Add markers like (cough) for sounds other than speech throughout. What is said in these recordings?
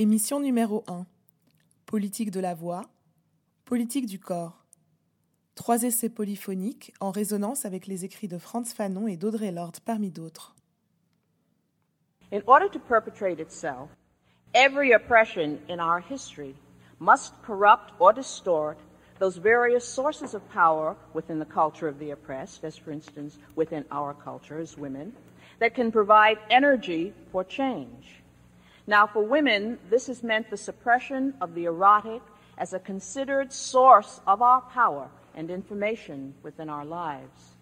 Émission numéro 1. Politique de la voix, politique du corps. Trois essais polyphoniques en résonance avec les écrits de Franz Fanon et d'Audrey Lorde parmi d'autres. In order to perpetrate itself, every oppression in our history must corrupt or distort those various sources of power within the culture of the oppressed, as for instance within our culture as women, that can provide energy for change. Now, for women, this has meant the suppression of the erotic as a considered source of our power and information within our lives.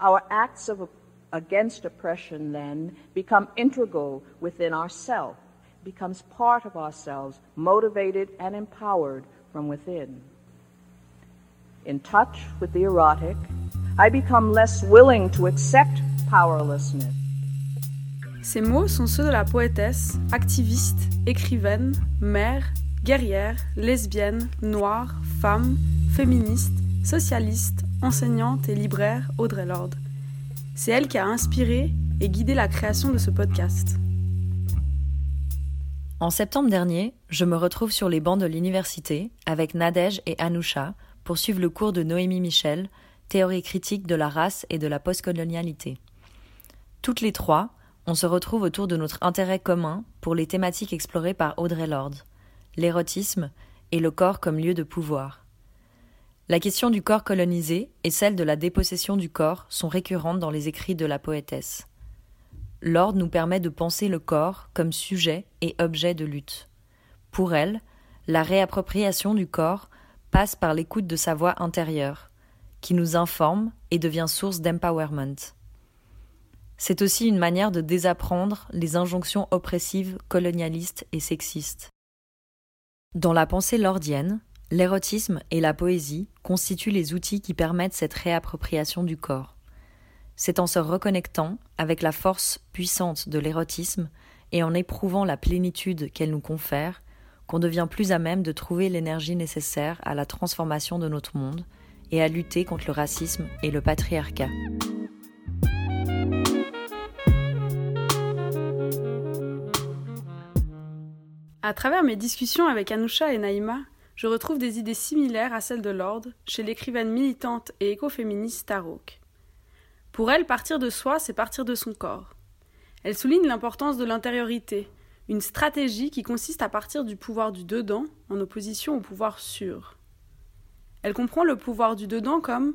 Our acts of against oppression then become integral within ourself, becomes part of ourselves, motivated and empowered from within. In touch with the erotic, I become less willing to accept powerlessness. Ces mots sont ceux de la poétesse, activiste, écrivaine, mère, guerrière, lesbienne, noire, femme, féministe, socialiste, enseignante et libraire Audrey Lorde. C'est elle qui a inspiré et guidé la création de ce podcast. En septembre dernier, je me retrouve sur les bancs de l'université avec Nadège et Anoucha pour suivre le cours de Noémie Michel, théorie critique de la race et de la postcolonialité. Toutes les trois, on se retrouve autour de notre intérêt commun pour les thématiques explorées par Audrey Lorde, l'érotisme et le corps comme lieu de pouvoir. La question du corps colonisé et celle de la dépossession du corps sont récurrentes dans les écrits de la poétesse. L'ordre nous permet de penser le corps comme sujet et objet de lutte. Pour elle, la réappropriation du corps passe par l'écoute de sa voix intérieure, qui nous informe et devient source d'empowerment. C'est aussi une manière de désapprendre les injonctions oppressives, colonialistes et sexistes. Dans la pensée lordienne, L'érotisme et la poésie constituent les outils qui permettent cette réappropriation du corps. C'est en se reconnectant avec la force puissante de l'érotisme et en éprouvant la plénitude qu'elle nous confère qu'on devient plus à même de trouver l'énergie nécessaire à la transformation de notre monde et à lutter contre le racisme et le patriarcat. À travers mes discussions avec Anoucha et Naïma, je retrouve des idées similaires à celles de Lord chez l'écrivaine militante et écoféministe Tarok. Pour elle, partir de soi, c'est partir de son corps. Elle souligne l'importance de l'intériorité, une stratégie qui consiste à partir du pouvoir du dedans en opposition au pouvoir sûr. Elle comprend le pouvoir du dedans comme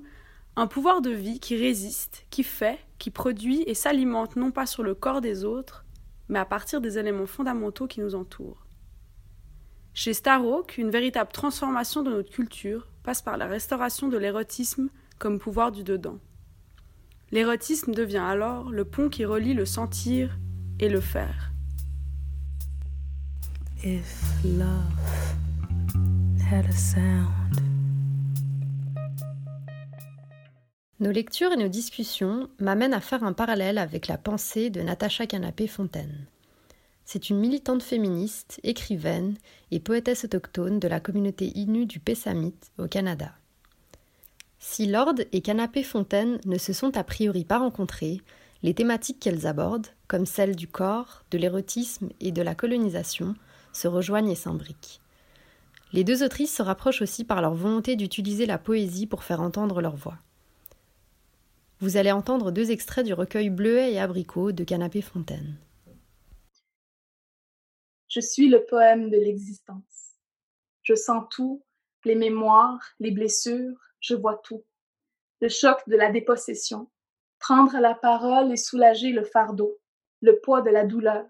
un pouvoir de vie qui résiste, qui fait, qui produit et s'alimente non pas sur le corps des autres, mais à partir des éléments fondamentaux qui nous entourent. Chez Starhawk, une véritable transformation de notre culture passe par la restauration de l'érotisme comme pouvoir du dedans. L'érotisme devient alors le pont qui relie le sentir et le faire. If love had a sound. Nos lectures et nos discussions m'amènent à faire un parallèle avec la pensée de Natacha Canapé-Fontaine. C'est une militante féministe, écrivaine et poétesse autochtone de la communauté Innu du Pessamit au Canada. Si Lord et Canapé Fontaine ne se sont a priori pas rencontrés, les thématiques qu'elles abordent, comme celles du corps, de l'érotisme et de la colonisation, se rejoignent et s'imbriquent. Les deux autrices se rapprochent aussi par leur volonté d'utiliser la poésie pour faire entendre leur voix. Vous allez entendre deux extraits du recueil Bleuet et Abricot de Canapé Fontaine. Je suis le poème de l'existence. Je sens tout, les mémoires, les blessures, je vois tout. Le choc de la dépossession. Prendre la parole et soulager le fardeau, le poids de la douleur.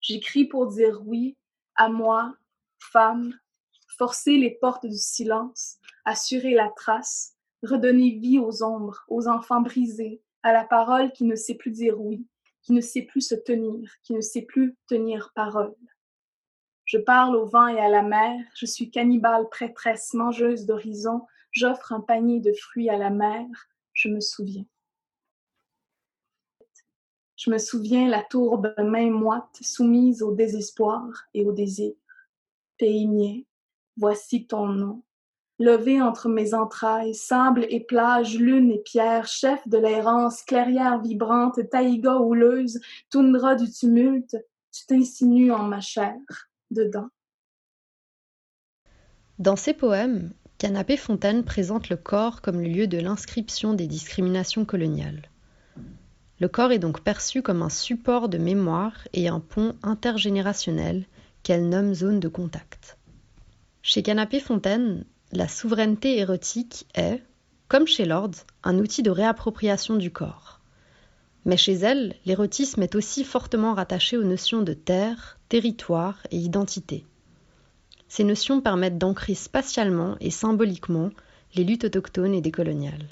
J'écris pour dire oui à moi, femme, forcer les portes du silence, assurer la trace, redonner vie aux ombres, aux enfants brisés, à la parole qui ne sait plus dire oui, qui ne sait plus se tenir, qui ne sait plus tenir parole. Je parle au vent et à la mer, je suis cannibale prêtresse, mangeuse d'horizon, j'offre un panier de fruits à la mer, je me souviens. Je me souviens la tourbe main moite, soumise au désespoir et au désir. Pays voici ton nom. Levé entre mes entrailles, sable et plage, lune et pierre, chef de l'errance, clairière vibrante, taïga houleuse, toundra du tumulte, tu t'insinues en ma chair Dans ses poèmes, Canapé Fontaine présente le corps comme le lieu de l'inscription des discriminations coloniales. Le corps est donc perçu comme un support de mémoire et un pont intergénérationnel qu'elle nomme zone de contact. Chez Canapé Fontaine, la souveraineté érotique est, comme chez Lord, un outil de réappropriation du corps. Mais chez elle, l'érotisme est aussi fortement rattaché aux notions de terre, territoire et identité. Ces notions permettent d'ancrer spatialement et symboliquement les luttes autochtones et décoloniales.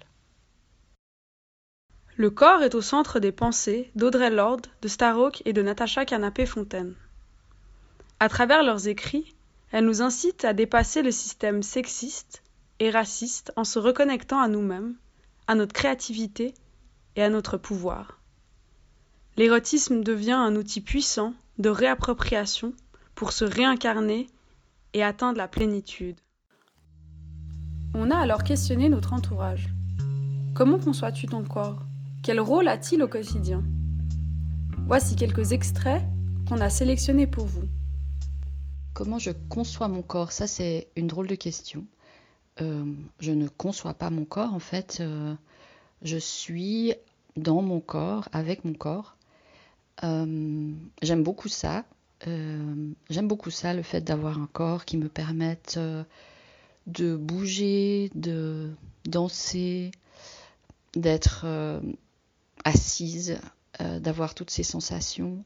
Le corps est au centre des pensées d'Audrey Lorde, de Starhawk et de Natacha Canapé-Fontaine. À travers leurs écrits, elles nous incitent à dépasser le système sexiste et raciste en se reconnectant à nous-mêmes, à notre créativité et à notre pouvoir. L'érotisme devient un outil puissant de réappropriation pour se réincarner et atteindre la plénitude. On a alors questionné notre entourage. Comment conçois-tu ton corps? Quel rôle a-t-il au quotidien? Voici quelques extraits qu'on a sélectionnés pour vous. Comment je conçois mon corps? Ça, c'est une drôle de question. Euh, je ne conçois pas mon corps, en fait. Euh, je suis dans mon corps, avec mon corps. Euh, j'aime beaucoup ça. Euh, j'aime beaucoup ça, le fait d'avoir un corps qui me permette euh, de bouger, de danser, d'être assise, d'avoir toutes ces sensations,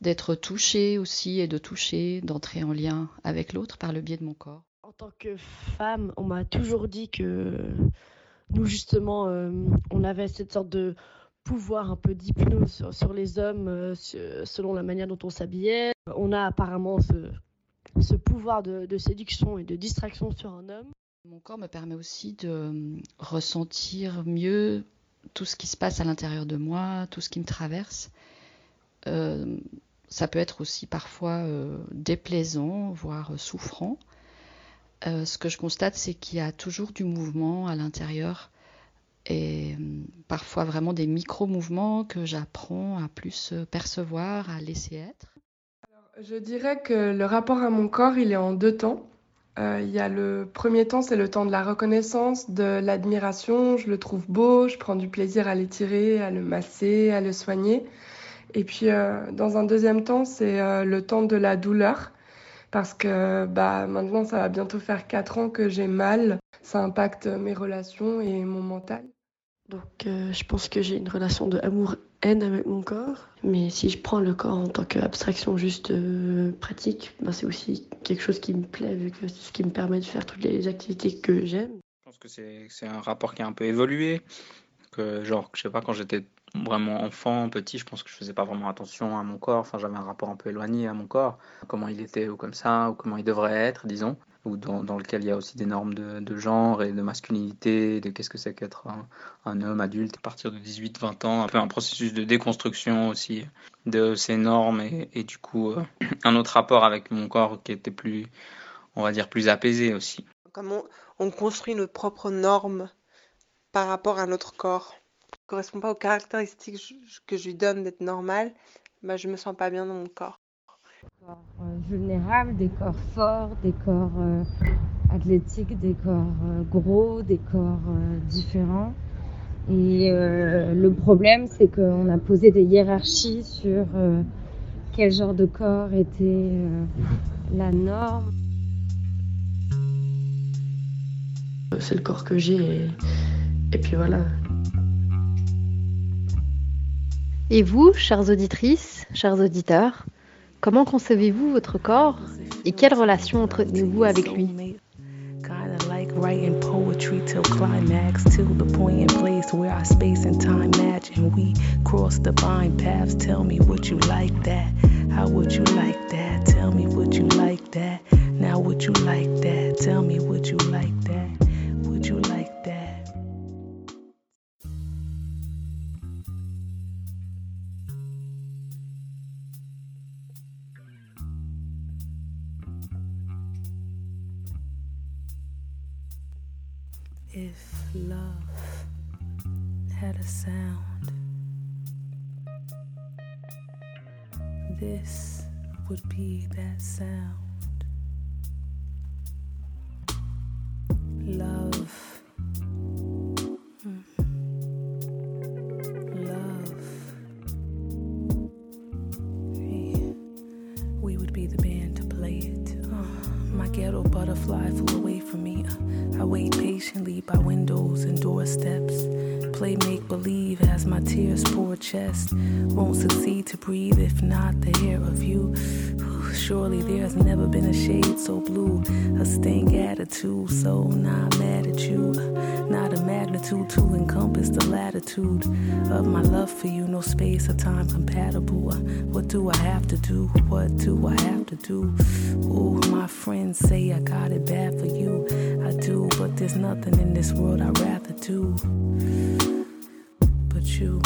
d'être touchée aussi et de toucher, d'entrer en lien avec l'autre par le biais de mon corps. En tant que femme, on m'a toujours dit que nous justement, on avait cette sorte de pouvoir un peu d'hypnose sur, les hommes euh, selon la manière dont on s'habillait. On a apparemment ce, pouvoir de, séduction et de distraction sur un homme. Mon corps me permet aussi de euh, ressentir mieux tout ce qui se passe à l'intérieur de moi, tout ce qui me traverse. Euh, ça peut être aussi parfois déplaisant, voire souffrant. ce que je constate, c'est qu'il y a toujours du mouvement à l'intérieur et euh, parfois vraiment des micro-mouvements que j'apprends à plus euh, percevoir, à laisser être. je dirais que le rapport à mon corps, il est en deux temps. Euh, il y a le premier temps, c'est le temps de la reconnaissance, de l'admiration. Je le trouve beau, je prends du plaisir à l'étirer, à le masser, à le soigner. Et puis, dans un deuxième temps, c'est le temps de la douleur. Parce que bah, maintenant, ça va bientôt faire quatre ans que j'ai mal. Ça impacte mes relations et mon mental. Donc euh, je pense que j'ai une relation de amour-haine avec mon corps. Mais si je prends le corps en tant qu'abstraction juste euh, pratique, ben, c'est aussi quelque chose qui me plaît vu que c'est ce qui me permet de faire toutes les activités que j'aime. Je pense que c'est un rapport qui a un peu évolué. Que genre, je sais pas, quand j'étais vraiment enfant, petit, je pense que je faisais pas vraiment attention à mon corps. Enfin, j'avais un rapport un peu éloigné à mon corp, comment il était ou comme ça, ou comment il devrait être, disons ou dans, lequel il y a aussi des normes de, genre et de masculinité, de qu'est-ce que c'est qu'être un, homme adulte à partir de 18-20 ans, un peu un processus de déconstruction aussi de ces normes et, du coup euh, (clears throat) un autre rapport avec mon corps qui était plus, on va dire, plus apaisé aussi. Comment on construit notre propre norme par rapport à notre corps. ne correspond pas aux caractéristiques que je lui donne d'être normal, bah, je me sens pas bien dans mon corps corps euh, vulnérables, des corps forts, des corps euh, athlétiques, des corps euh, gros, des corps différents. Et le problème, c'est qu'on a posé des hiérarchies sur quel genre de corps était la norme. C'est le corps que j'ai et, et puis voilà. Et vous, chères auditrices, chers auditeurs, Comment concevez-vous votre corps et quelle relation entretenez-vous avec lui writing poetry till climax, till the point and place where our space and time match and we cross divine paths. Tell me would you like that? How would you like that? Tell me would you like that? Now would you like that? Tell me would you like that? Would you like if love had a sound, this would be that sound. Blue, a stank attitude, so not mad at you. Not a magnitude to encompass the latitude of my love for you, no space or time compatible. Uh, what do I have to do? What do I have to do? Ooh, my friends say I got it bad for you. I do, but there's nothing in this world I'd rather do. But you.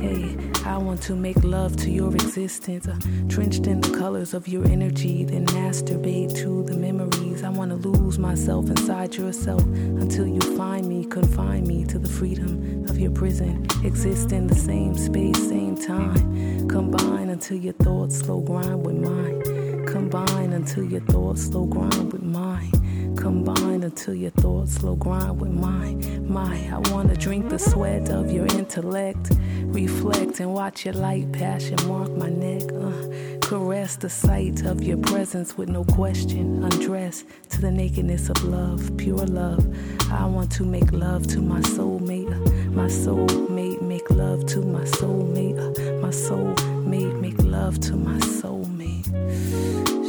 Hey, I want to make love to your existence, uh, drenched in the colors of your energy, then masturbate to the memories. I want to lose myself inside yourself until you find me, confine me to the freedom of your prison. Exist in the same space, same time. Combine until your thoughts slow grind with mine. Combine until your thoughts slow grind with mine combine until your thoughts slow grind with mine. My, I wanna drink the sweat of your intellect, reflect and watch your light passion mark my neck. Uh, caress the sight of your presence with no question. Undress to the nakedness of love, pure love. I want to make love to my soulmate, uh, my soulmate. Make love to my soulmate, uh, my soulmate. Make love to my soulmate.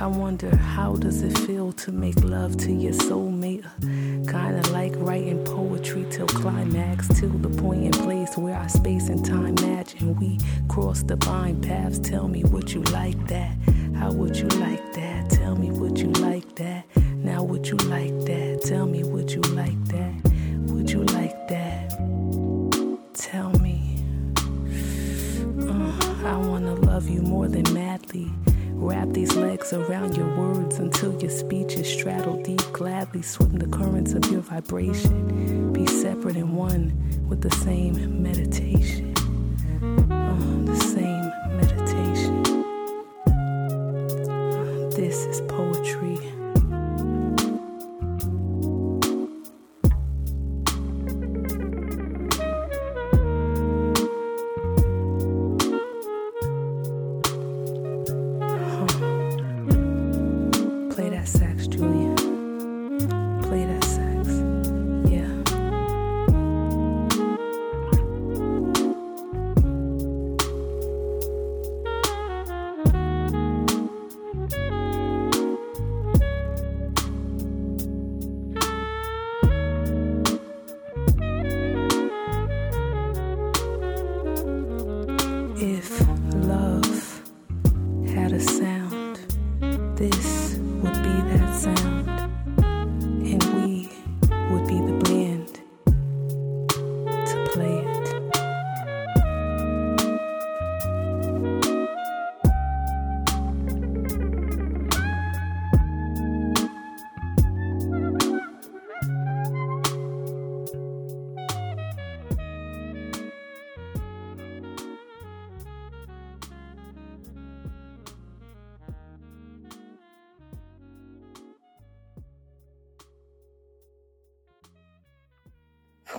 I wonder how does it feel to make love to your soulmate? Uh, kinda like writing poetry till climax, till the point and place where our space and time match and we cross line paths. Tell me would you like that? How would you like that? Tell me would you like that? Now would you like Be separate and one with the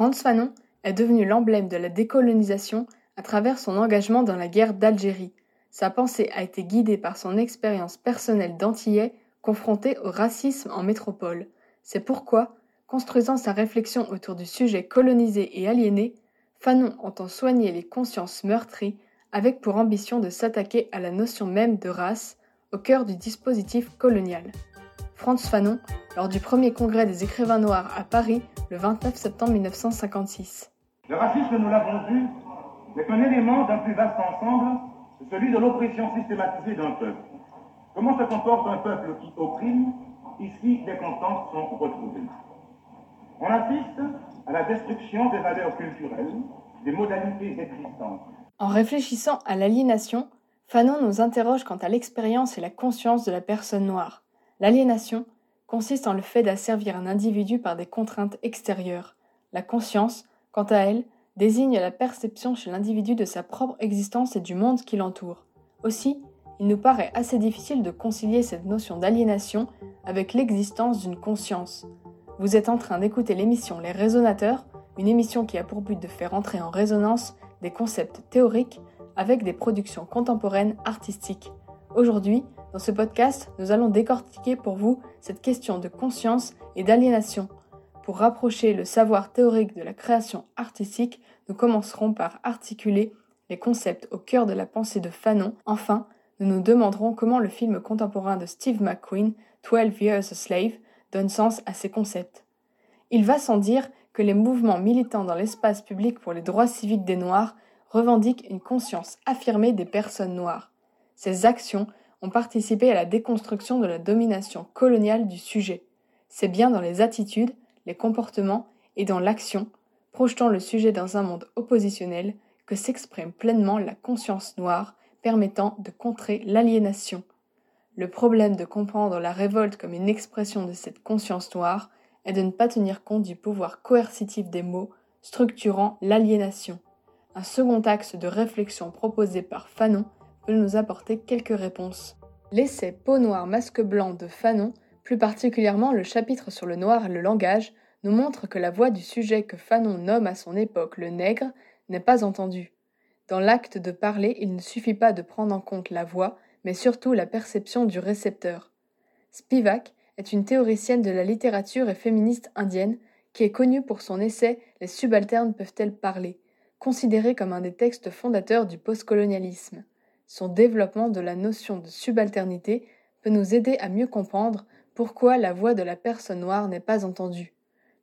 Frantz Fanon est devenu l'emblème de la décolonisation à travers son engagement dans la guerre d'Algérie. Sa pensée a été guidée par son expérience personnelle d'antillais confronté au racisme en métropole. C'est pourquoi, construisant sa réflexion autour du sujet colonisé et aliéné, Fanon entend soigner les consciences meurtries avec pour ambition de s'attaquer à la notion même de race au cœur du dispositif colonial. Frantz Fanon, lors du premier congrès des écrivains noirs à Paris le 29 septembre 1956. Le racisme, nous l'avons vu, n'est qu'un élément d'un plus vaste ensemble, celui de l'oppression systématisée d'un peuple. Comment se comporte un peuple qui opprime Ici, les contents sont retrouvés. On assiste à la destruction des valeurs culturelles, des modalités existantes. En réfléchissant à l'aliénation, Fanon nous interroge quant à l'expérience et la conscience de la personne noire. L'aliénation consiste en le fait d'asservir un individu par des contraintes extérieures. La conscience, quant à elle, désigne la perception chez l'individu de sa propre existence et du monde qui l'entoure. Aussi, il nous paraît assez difficile de concilier cette notion d'aliénation avec l'existence d'une conscience. Vous êtes en train d'écouter l'émission Les Résonateurs, une émission qui a pour but de faire entrer en résonance des concepts théoriques avec des productions contemporaines artistiques. Aujourd'hui, dans ce podcast, nous allons décortiquer pour vous cette question de conscience et d'aliénation. Pour rapprocher le savoir théorique de la création artistique, nous commencerons par articuler les concepts au cœur de la pensée de Fanon. Enfin, nous nous demanderons comment le film contemporain de Steve McQueen, Twelve Years a Slave, donne sens à ces concepts. Il va sans dire que les mouvements militants dans l'espace public pour les droits civiques des Noirs revendiquent une conscience affirmée des personnes noires. Ces actions ont participé à la déconstruction de la domination coloniale du sujet. C'est bien dans les attitudes, les comportements et dans l'action, projetant le sujet dans un monde oppositionnel, que s'exprime pleinement la conscience noire permettant de contrer l'aliénation. Le problème de comprendre la révolte comme une expression de cette conscience noire est de ne pas tenir compte du pouvoir coercitif des mots structurant l'aliénation. Un second axe de réflexion proposé par Fanon nous apporter quelques réponses. L'essai Peau noire masque blanc de Fanon, plus particulièrement le chapitre sur le noir et le langage, nous montre que la voix du sujet que Fanon nomme à son époque le nègre n'est pas entendue. Dans l'acte de parler, il ne suffit pas de prendre en compte la voix, mais surtout la perception du récepteur. Spivak est une théoricienne de la littérature et féministe indienne qui est connue pour son essai Les subalternes peuvent-elles parler, considéré comme un des textes fondateurs du postcolonialisme. Son développement de la notion de subalternité peut nous aider à mieux comprendre pourquoi la voix de la personne noire n'est pas entendue.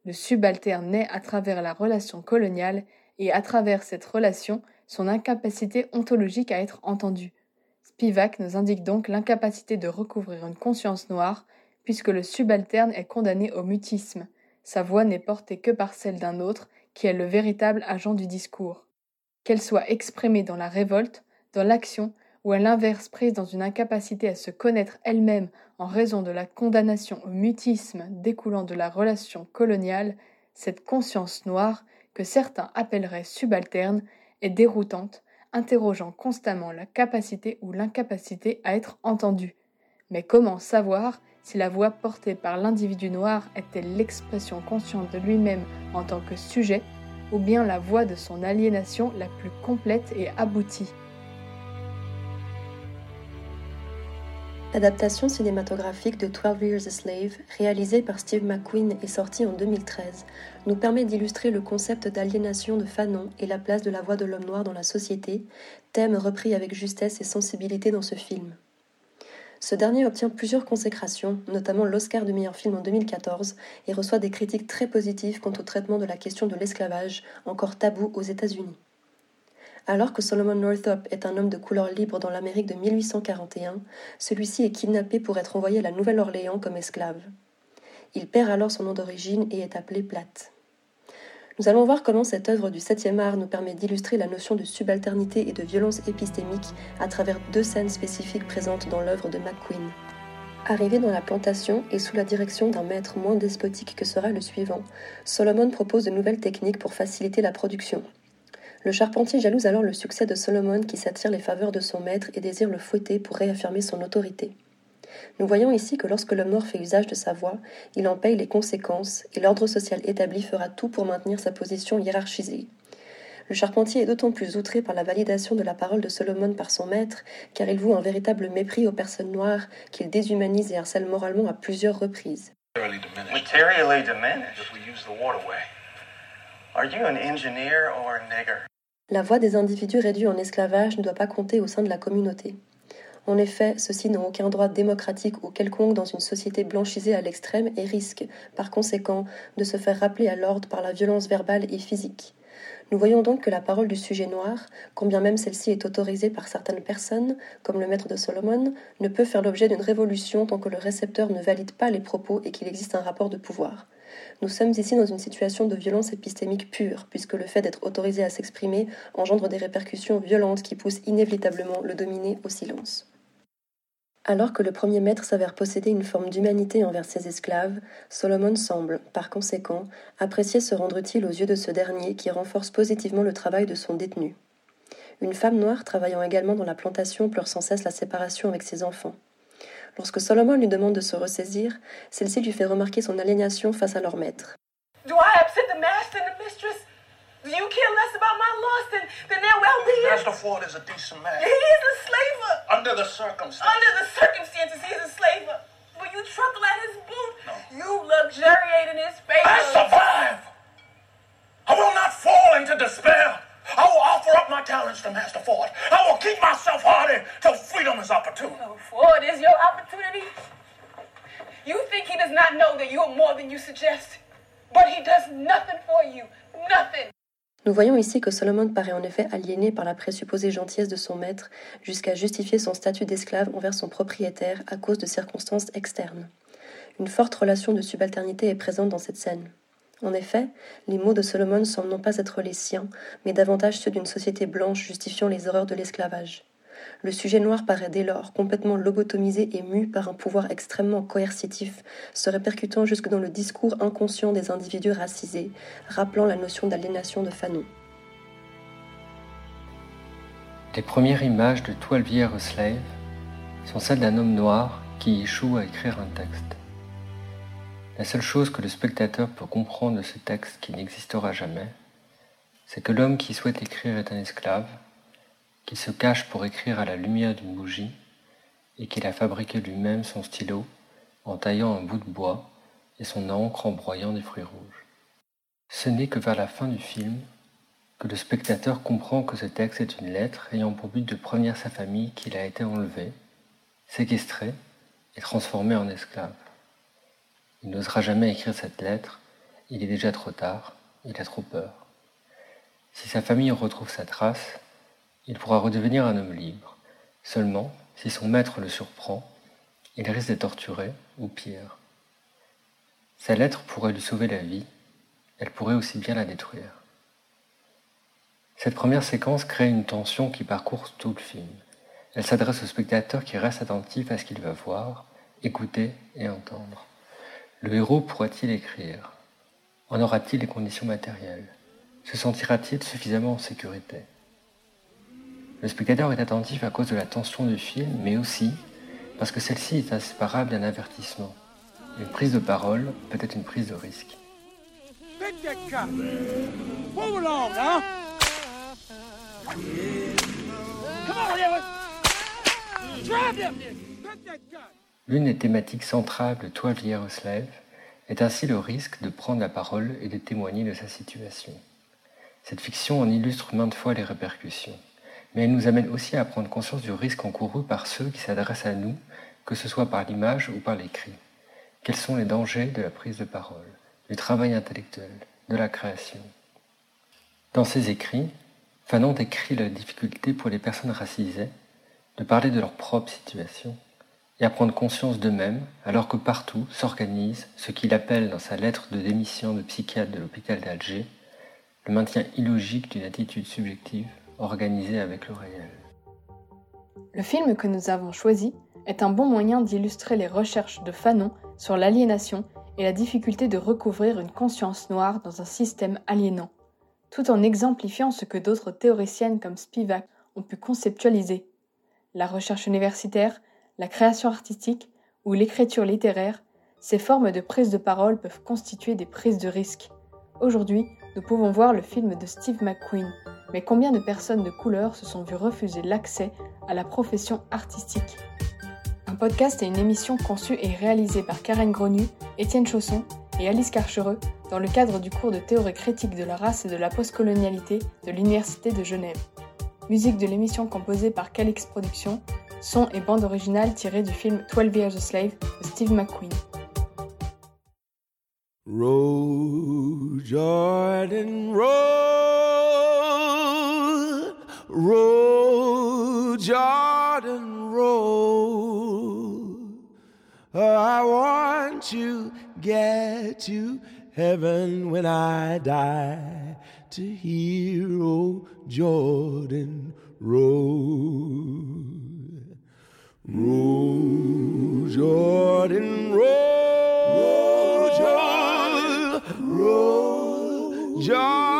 Le subalterne naît à travers la relation coloniale et à travers cette relation son incapacité ontologique à être entendue. Spivak nous indique donc l'incapacité de recouvrir une conscience noire, puisque le subalterne est condamné au mutisme. Sa voix n'est portée que par celle d'un autre, qui est le véritable agent du discours. Qu'elle soit exprimée dans la révolte, l'action, ou à l'inverse prise dans une incapacité à se connaître elle-même en raison de la condamnation au mutisme découlant de la relation coloniale, cette conscience noire, que certains appelleraient subalterne, est déroutante, interrogeant constamment la capacité ou l'incapacité à être entendue. Mais comment savoir si la voix portée par l'individu noir est-elle l'expression consciente de lui-même en tant que sujet, ou bien la voix de son aliénation la plus complète et aboutie? L'adaptation cinématographique de Twelve Years a Slave, réalisée par Steve McQueen et sortie en 2013, nous permet d'illustrer le concept d'aliénation de Fanon et la place de la voix de l'homme noir dans la société, thème repris avec justesse et sensibilité dans ce film. Ce dernier obtient plusieurs consécrations, notamment l'Oscar du meilleur film en 2014, et reçoit des critiques très positives quant au traitement de la question de l'esclavage, encore tabou aux États-Unis. Alors que Solomon Northup est un homme de couleur libre dans l'Amérique de 1841, celui-ci est kidnappé pour être envoyé à la Nouvelle-Orléans comme esclave. Il perd alors son nom d'origine et est appelé Platte. Nous allons voir comment cette œuvre du 7e art nous permet d'illustrer la notion de subalternité et de violence épistémique à travers deux scènes spécifiques présentes dans l'œuvre de McQueen. Arrivé dans la plantation et sous la direction d'un maître moins despotique que sera le suivant, Solomon propose de nouvelles techniques pour faciliter la production, le charpentier jalouse alors le succès de Solomon qui s'attire les faveurs de son maître et désire le fouetter pour réaffirmer son autorité. Nous voyons ici que lorsque l'homme noir fait usage de sa voix, il en paye les conséquences et l'ordre social établi fera tout pour maintenir sa position hiérarchisée. Le charpentier est d'autant plus outré par la validation de la parole de Solomon par son maître, car il voue un véritable mépris aux personnes noires qu'il déshumanise et harcèle moralement à plusieurs reprises. La voix des individus réduits en esclavage ne doit pas compter au sein de la communauté. En effet, ceux-ci n'ont aucun droit démocratique ou quelconque dans une société blanchisée à l'extrême et risquent, par conséquent, de se faire rappeler à l'ordre par la violence verbale et physique. Nous voyons donc que la parole du sujet noir, combien même celle-ci est autorisée par certaines personnes, comme le maître de Solomon, ne peut faire l'objet d'une révolution tant que le récepteur ne valide pas les propos et qu'il existe un rapport de pouvoir. Nous sommes ici dans une situation de violence épistémique pure, puisque le fait d'être autorisé à s'exprimer engendre des répercussions violentes qui poussent inévitablement le dominé au silence. Alors que le premier maître s'avère posséder une forme d'humanité envers ses esclaves, Solomon semble, par conséquent, apprécier se rendre utile aux yeux de ce dernier qui renforce positivement le travail de son détenu. Une femme noire travaillant également dans la plantation pleure sans cesse la séparation avec ses enfants. Lorsque Solomon lui demande de se ressaisir, celle-ci lui fait remarquer son aliénation face à leur maître. Do I upset the master and the mistress? Do you care less about my loss than, their well-being? Master Ford is a decent man. He is a slaver. Under the circumstances. Under the circumstances, he's a slaver. But you truckle at his boot? You luxuriate in his favor. I survive. I will not fall into despair. I will offer up my talents to Master Ford. I will keep myself more than you suggest. But he does nothing for you. Nothing. Nous voyons ici que Solomon paraît en effet aliéné par la présupposée gentillesse de son maître jusqu'à justifier son statut d'esclave envers son propriétaire à cause de circonstances externes. Une forte relation de subalternité est présente dans cette scène. En effet, les mots de Solomon semblent non pas être les siens, mais davantage ceux d'une société blanche justifiant les horreurs de l'esclavage. Le sujet noir paraît dès lors complètement lobotomisé et mu par un pouvoir extrêmement coercitif, se répercutant jusque dans le discours inconscient des individus racisés, rappelant la notion d'aliénation de Fanon. Les premières images de Twelve Years a Slave sont celles d'un homme noir qui échoue à écrire un texte. La seule chose que le spectateur peut comprendre de ce texte qui n'existera jamais, c'est que l'homme qui souhaite écrire est un esclave, qu'il se cache pour écrire à la lumière d'une bougie, et qu'il a fabriqué lui-même son stylo en taillant un bout de bois et son encre en broyant des fruits rouges. Ce n'est que vers la fin du film que le spectateur comprend que ce texte est une lettre ayant pour but de prévenir sa famille qu'il a été enlevé, séquestré et transformé en esclave. Il n'osera jamais écrire cette lettre, il est déjà trop tard, il a trop peur. Si sa famille retrouve sa trace, il pourra redevenir un homme libre. Seulement, si son maître le surprend, il risque d'être torturé, ou pire. Sa lettre pourrait lui sauver la vie, elle pourrait aussi bien la détruire. Cette première séquence crée une tension qui parcourt tout le film. Elle s'adresse au spectateur qui reste attentif à ce qu'il va voir, écouter et entendre. Le héros pourra-t-il écrire? En aura-t-il les conditions matérielles? Se sentira-t-il suffisamment en sécurité? Le spectateur est attentif à cause de la tension du film, mais aussi parce que celle-ci est inséparable d'un avertissement. Une prise de parole peut être une prise de risque. L'une des thématiques centrales de a Slave est ainsi le risque de prendre la parole et de témoigner de sa situation. Cette fiction en illustre maintes fois les répercussions, mais elle nous amène aussi à prendre conscience du risque encouru par ceux qui s'adressent à nous, que ce soit par l'image ou par l'écrit. Quels sont les dangers de la prise de parole, du travail intellectuel, de la création? Dans ses écrits, Fanon décrit la difficulté pour les personnes racisées de parler de leur propre situation et à prendre conscience d'eux-mêmes, alors que partout s'organise ce qu'il appelle dans sa lettre de démission de psychiatre de l'hôpital d'Alger le maintien illogique d'une attitude subjective organisée avec le réel. Le film que nous avons choisi est un bon moyen d'illustrer les recherches de Fanon sur l'aliénation et la difficulté de recouvrir une conscience noire dans un système aliénant, tout en exemplifiant ce que d'autres théoriciennes comme Spivak ont pu conceptualiser. La recherche universitaire, la création artistique ou l'écriture littéraire, ces formes de prise de parole peuvent constituer des prises de risque. Aujourd'hui, nous pouvons voir le film de Steve McQueen, mais combien de personnes de couleur se sont vues refuser l'accès à la profession artistique? Un podcast est une émission conçue et réalisée par Karen Gronu, Étienne Chausson et Alice Carchereux dans le cadre du cours de théorie critique de la race et de la postcolonialité de l'Université de Genève. Musique de l'émission composée par Calix Productions, son et bande originale tirée du film 12 Years a Slave de Steve McQueen. Roll, Jordan, roll. I want to get to heaven when I die to hear old Jordan roll. Roll, Jordan, roll, Jordan, roll, Jordan,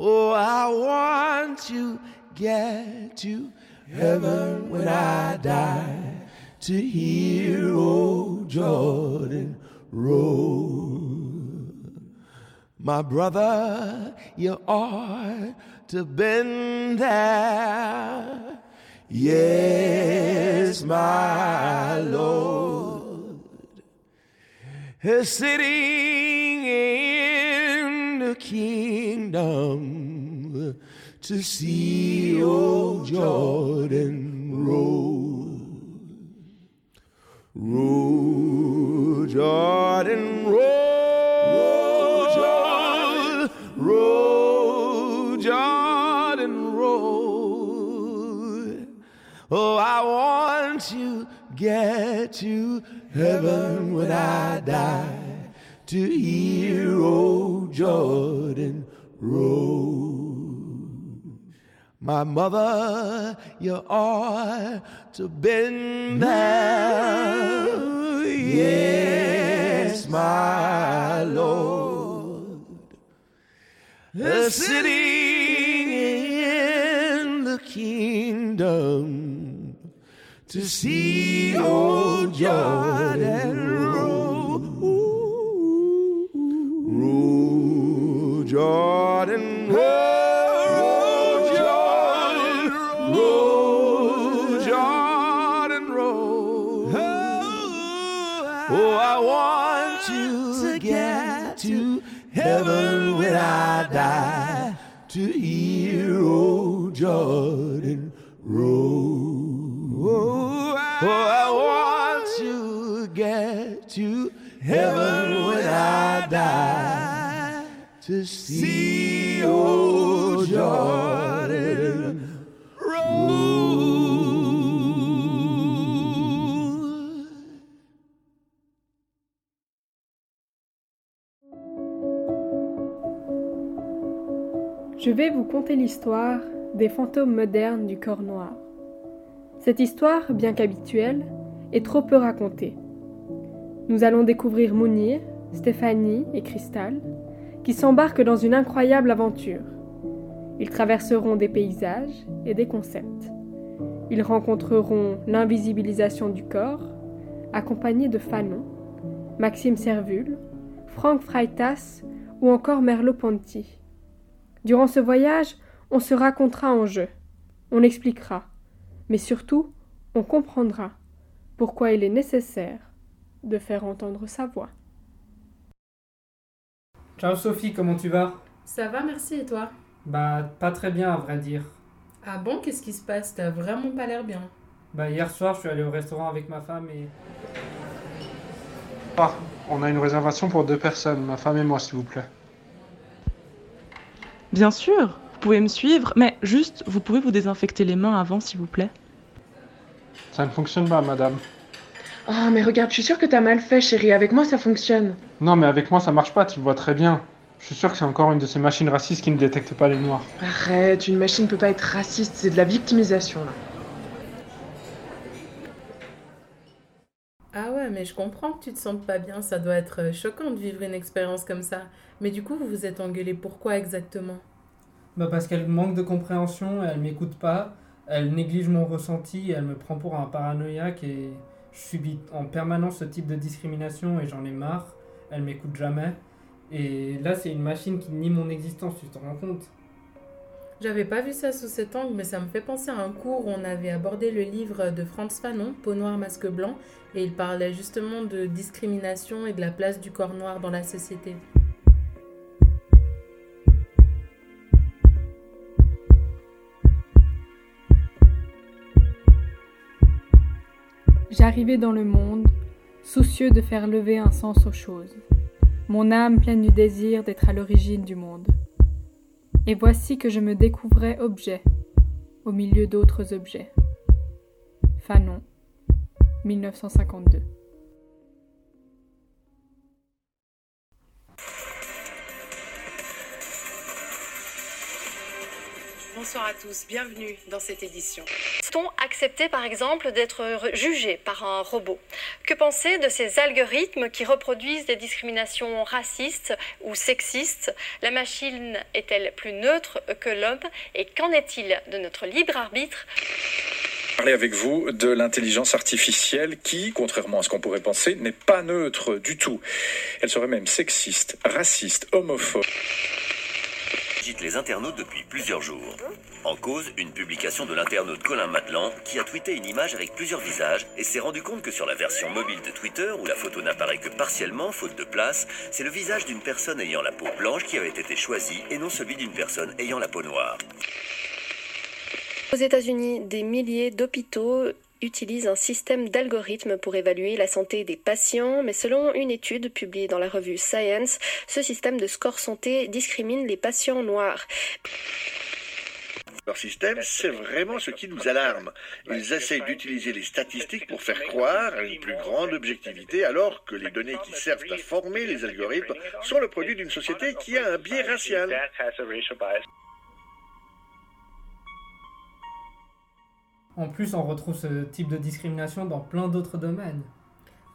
roll. I want to get to heaven when I die to hear old Jordan roll. My brother, you ought to been there. Yes, my Lord, is sitting in the kingdom to see old Jordan roll. Roll, Jordan, roll, Jordan, roll, Jordan, roll. Oh, I want to get to heaven when I die to hear old Jordan roll. My mother, you ought to bend there. Yes, my Lord. The city in the kingdom to see old Jordan roll. Jordan, roll, Jordan, roll, Jordan, roll. Oh, I want you to get to heaven when Je vais vous conter l'histoire des fantômes modernes du corps noir. Cette histoire, bien qu'habituelle, est trop peu racontée. Nous allons découvrir Mounir, Stéphanie et Cristal, qui s'embarquent dans une incroyable aventure. Ils traverseront des paysages et des concepts. Ils rencontreront l'invisibilisation du corps, accompagnés de Fanon, Maxime Servule, Franck Freitas ou encore Merleau-Ponty. Durant ce voyage, on se racontera en jeu, on expliquera, mais surtout, on comprendra pourquoi il est nécessaire de faire entendre sa voix. Ciao Sophie, comment tu vas? Ça va, merci, et toi? Bah, pas très bien à vrai dire. Ah bon, qu'est-ce qui se passe? T'as vraiment pas l'air bien. Bah, hier soir, je suis allé au restaurant avec ma femme et. Ah, on a une réservation pour deux personnes, ma femme et moi, s'il vous plaît. Bien sûr, vous pouvez me suivre, mais juste, vous pouvez vous désinfecter les mains avant, s'il vous plaît? Ça ne fonctionne pas, madame. Ah, mais regarde, je suis sûre que t'as mal fait, chérie. Avec moi, ça fonctionne. Non, mais avec moi, ça marche pas, tu le vois très bien. Je suis sûr que c'est encore une de ces machines racistes qui ne détectent pas les noirs. Arrête, une machine peut pas être raciste, c'est de la victimisation, là. Ah ouais, mais je comprends que tu te sentes pas bien. Ça doit être euh, choquant de vivre une expérience comme ça. Mais du coup, vous vous êtes engueulé pourquoi exactement? Bah, parce qu'elle manque de compréhension, elle m'écoute pas, elle néglige mon ressenti, elle me prend pour un paranoïaque et je subis en permanence ce type de discrimination et j'en ai marre. Elle m'écoute jamais. Et là, c'est une machine qui nie mon existence, tu te rends compte? J'avais pas vu ça sous cet angle, mais ça me fait penser à un cours où on avait abordé le livre de Franz Fanon, Peau noire, masque blanc, et il parlait justement de discrimination et de la place du corps noir dans la société. J'arrivais dans le monde, soucieux de faire lever un sens aux choses, mon âme pleine du désir d'être à l'origine du monde. Et voici que je me découvrais objet, au milieu d'autres objets. Fanon, 1952. bonsoir à tous, bienvenue dans cette édition. Peut-on accepter par exemple d'être re- jugé par un robot? Que penser de ces algorithmes qui reproduisent des discriminations racistes ou sexistes? La machine est-elle plus neutre que l'homme? Et qu'en est-il de notre libre arbitre? Parler avec vous de l'intelligence artificielle qui, contrairement à ce qu'on pourrait penser, n'est pas neutre du tout. Elle serait même sexiste, raciste, homophobe. Agite les internautes depuis plusieurs jours. En cause, une publication de l'internaute Colin Matelan qui a tweeté une image avec plusieurs visages et s'est rendu compte que sur la version mobile de Twitter, où la photo n'apparaît que partiellement, faute de place, c'est le visage d'une personne ayant la peau blanche qui avait été choisi et non celui d'une personne ayant la peau noire. Aux États-Unis, des milliers d'hôpitaux utilisent un système d'algorithmes pour évaluer la santé des patients, mais selon une étude publiée dans la revue Science, ce système de score santé discrimine les patients noirs. Leur système, c'est vraiment ce qui nous alarme. Ils essayent d'utiliser les statistiques pour faire croire à une plus grande objectivité, alors que les données qui servent à former les algorithmes sont le produit d'une société qui a un biais racial. En plus, on retrouve ce type de discrimination dans plein d'autres domaines.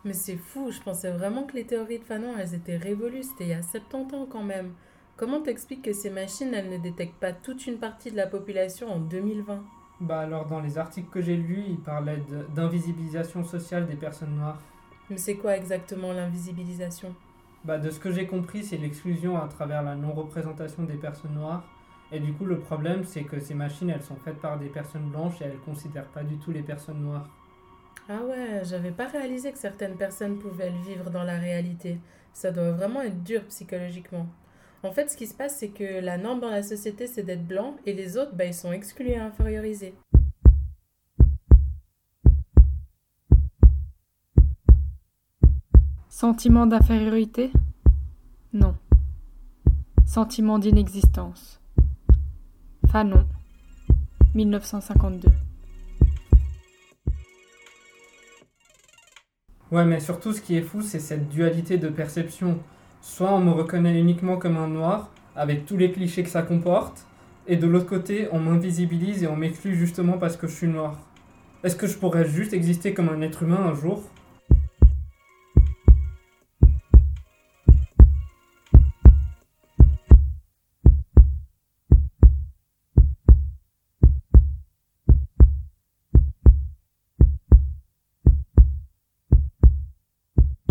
Mais c'est fou, je pensais vraiment que les théories de Fanon, elles étaient révolues, c'était il y a 70 ans quand même. Comment t'expliques que ces machines, elles ne détectent pas toute une partie de la population en 2020 Bah alors dans les articles que j'ai lus, ils parlaient de- d'invisibilisation sociale des personnes noires. Mais c'est quoi exactement l'invisibilisation? Bah de ce que j'ai compris, c'est l'exclusion à travers la non-représentation des personnes noires. Et du coup, le problème, c'est que ces machines, elles sont faites par des personnes blanches et elles considèrent pas du tout les personnes noires. Ah ouais, j'avais pas réalisé que certaines personnes pouvaient le vivre dans la réalité. Ça doit vraiment être dur psychologiquement. En fait, ce qui se passe, c'est que la norme dans la société, c'est d'être blanc, et les autres, bah, ils sont exclus et infériorisés. Sentiment d'infériorité? Non. Sentiment d'inexistence. Fanon, 1952. Ouais, mais surtout, ce qui est fou, c'est cette dualité de perception. Soit on me reconnaît uniquement comme un noir, avec tous les clichés que ça comporte, et de l'autre côté, on m'invisibilise et on m'exclut justement parce que je suis noir. Est-ce que je pourrais juste exister comme un être humain un jour?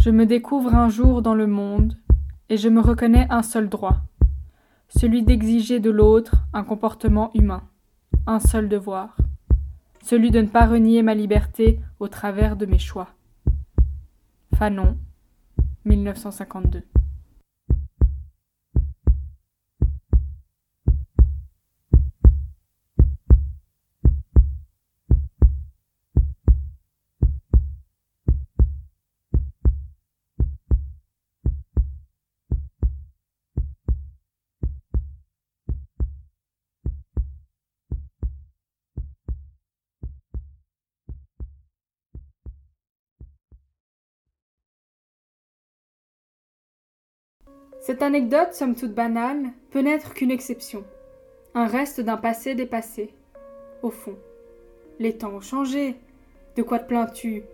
Je me découvre un jour dans le monde et je me reconnais un seul droit, celui d'exiger de l'autre un comportement humain, un seul devoir, celui de ne pas renier ma liberté au travers de mes choix. Fanon, 1952. Cette anecdote, somme toute banale, peut n'être qu'une exception, un reste d'un passé dépassé. Au fond, les temps ont changé. De quoi te plains-tu?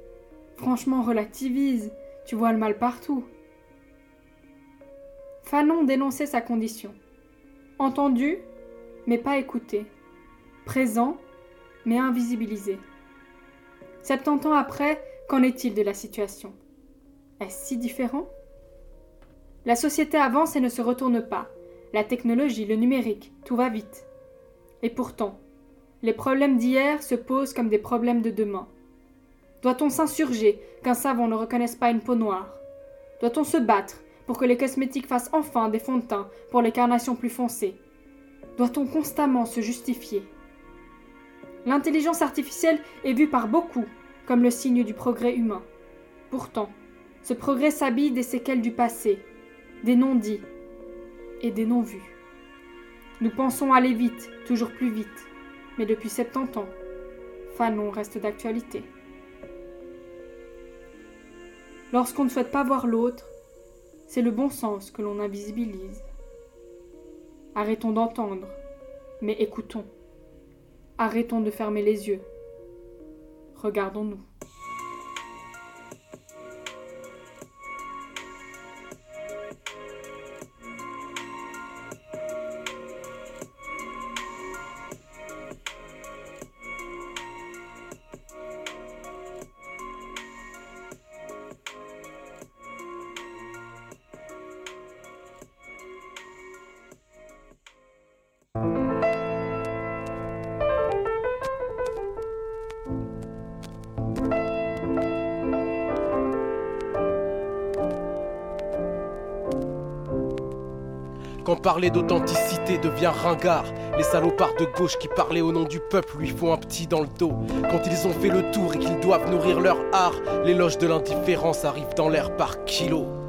Franchement, relativise, tu vois le mal partout. Fanon dénonçait sa condition. Entendu, mais pas écouté. Présent, mais invisibilisé. 70 ans après, qu'en est-il de la situation? Est-ce si différent? La société avance et ne se retourne pas. La technologie, le numérique, tout va vite. Et pourtant, les problèmes d'hier se posent comme des problèmes de demain. Doit-on s'insurger qu'un savon ne reconnaisse pas une peau noire? Doit-on se battre pour que les cosmétiques fassent enfin des fonds de teint pour les carnations plus foncées? Doit-on constamment se justifier? L'intelligence artificielle est vue par beaucoup comme le signe du progrès humain. Pourtant, ce progrès s'habille des séquelles du passé, des non-dits et des non-vus. Nous pensons aller vite, toujours plus vite, mais depuis 70 ans, Fanon reste d'actualité. Lorsqu'on ne souhaite pas voir l'autre, c'est le bon sens que l'on invisibilise. Arrêtons d'entendre, mais écoutons. Arrêtons de fermer les yeux. Regardons-nous. Parler d'authenticité devient ringard, les salopards de gauche qui parlaient au nom du peuple lui font un petit dans le dos. Quand ils ont fait le tour et qu'ils doivent nourrir leur art, l'éloge de l'indifférence arrive dans l'air par kilo.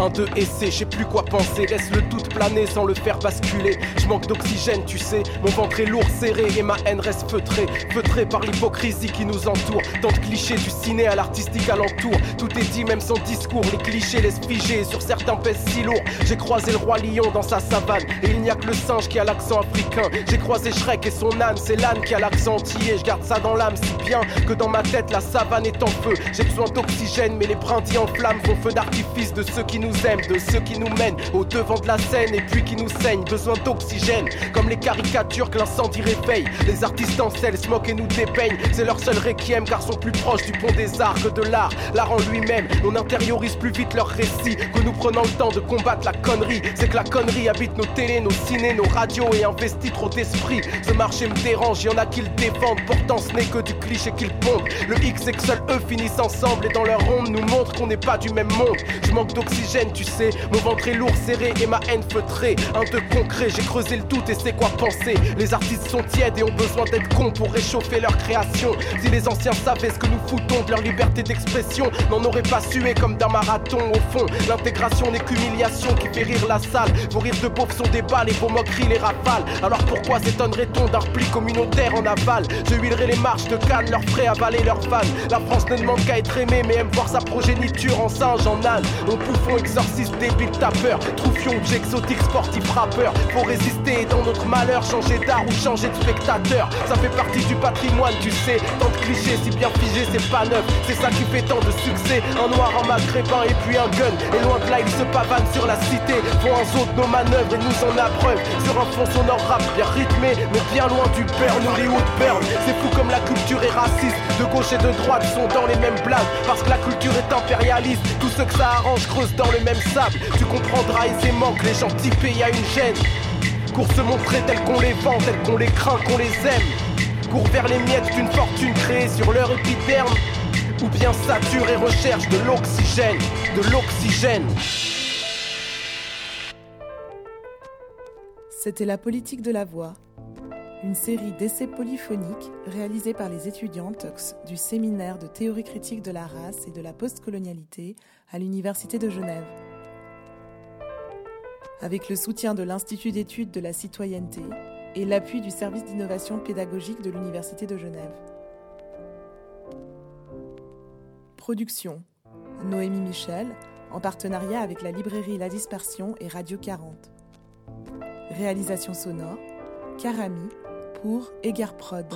Un, deux, essai, je sais plus quoi penser. Laisse le doute planer sans le faire basculer. Je manque d'oxygène, tu sais. Mon ventre est lourd, serré et ma haine reste feutrée. Feutrée par l'hypocrisie qui nous entoure. Tant de clichés du ciné à l'artistique alentour. Tout est dit, même sans discours. Les clichés laissent figer. Sur certains pèsent si lourd. J'ai croisé le roi lion dans sa savane. Et il n'y a que le singe qui a l'accent africain. J'ai croisé Shrek et son âne. C'est l'âne qui a l'accent entier. Je garde ça dans l'âme si bien que dans ma tête la savane est en feu. J'ai besoin d'oxygène, mais les brindilles en flammes font feu d'artifice de ceux qui nous aiment, de ceux qui nous mènent au devant de la scène et puis qui nous saignent. Besoin d'oxygène, comme les caricatures que l'incendie réveille. Les artistes en selle, smoke et nous dépeignent. C'est leur seul requiem car sont plus proches du pont des arts que de l'art. L'art en lui-même, on intériorise plus vite leurs récits que nous prenons le temps de combattre la connerie. C'est que la connerie habite nos télés, nos ciné, nos radios et investit trop d'esprit. Ce marché me dérange, y en a qui le défendent. Pourtant, ce n'est que du cliché qu'ils pondent. Le X et que seuls eux finissent ensemble et dans leur ronde nous montrent qu'on n'est pas du même monde. Je manque d'oxygène, tu sais. Mon ventre est lourd, serré et ma haine feutrée. Un de concret, j'ai creusé le doute et c'est quoi penser? Les artistes sont tièdes et ont besoin d'être cons pour réchauffer leur création. Si les anciens savaient ce que nous foutons de leur liberté d'expression, n'en auraient pas sué comme d'un marathon. Au fond, l'intégration n'est qu'humiliation qui fait rire la salle. Vos rires de pauvres sont des balles et vos moqueries les rafales. Alors pourquoi s'étonnerait-on d'un repli communautaire en aval? Je huilerai les marches de Cannes, leur ferai avaler leurs fans. La France ne demande qu'à être aimée, mais aime voir sa progéniture en singe, en âne. Exorciste débile tapeur, troufion, exotique, sportif, rappeur. Faut résister dans notre malheur, changer d'art ou changer de spectateur. Ça fait partie du patrimoine, tu sais. Tant de clichés, si bien figé, c'est pas neuf. C'est ça qui fait tant de succès. Un noir en maghrébin et puis un gun. Et loin de là, ils se pavanent sur la cité. Font un saut de nos manœuvres et nous en abreuvent. Sur un fond sonore rap bien rythmé, mais bien loin du burn, Hollywood burn. C'est fou comme la culture est raciste. De gauche et de droite sont dans les mêmes blagues. Parce que la culture est impérialiste. Tous ceux que ça arrange creusent dans le même sable. Tu comprendras aisément que les gens typés, a une gêne. Cours se montrer tel qu'on les vend, tel qu'on les craint, qu'on les aime. Cours vers les miettes d'une fortune créée sur leur épiderme. Ou bien sature et recherche de l'oxygène, de l'oxygène. C'était La politique de la voix, une série d'essais polyphoniques réalisés par les étudiantes du séminaire de théorie critique de la race et de la postcolonialité à l'Université de Genève. Avec le soutien de l'Institut d'études de la citoyenneté et l'appui du service d'innovation pédagogique de l'Université de Genève. Production Noémie Michel, en partenariat avec la librairie La Dispersion et Radio 40. Réalisation sonore Karami pour Egar Prod.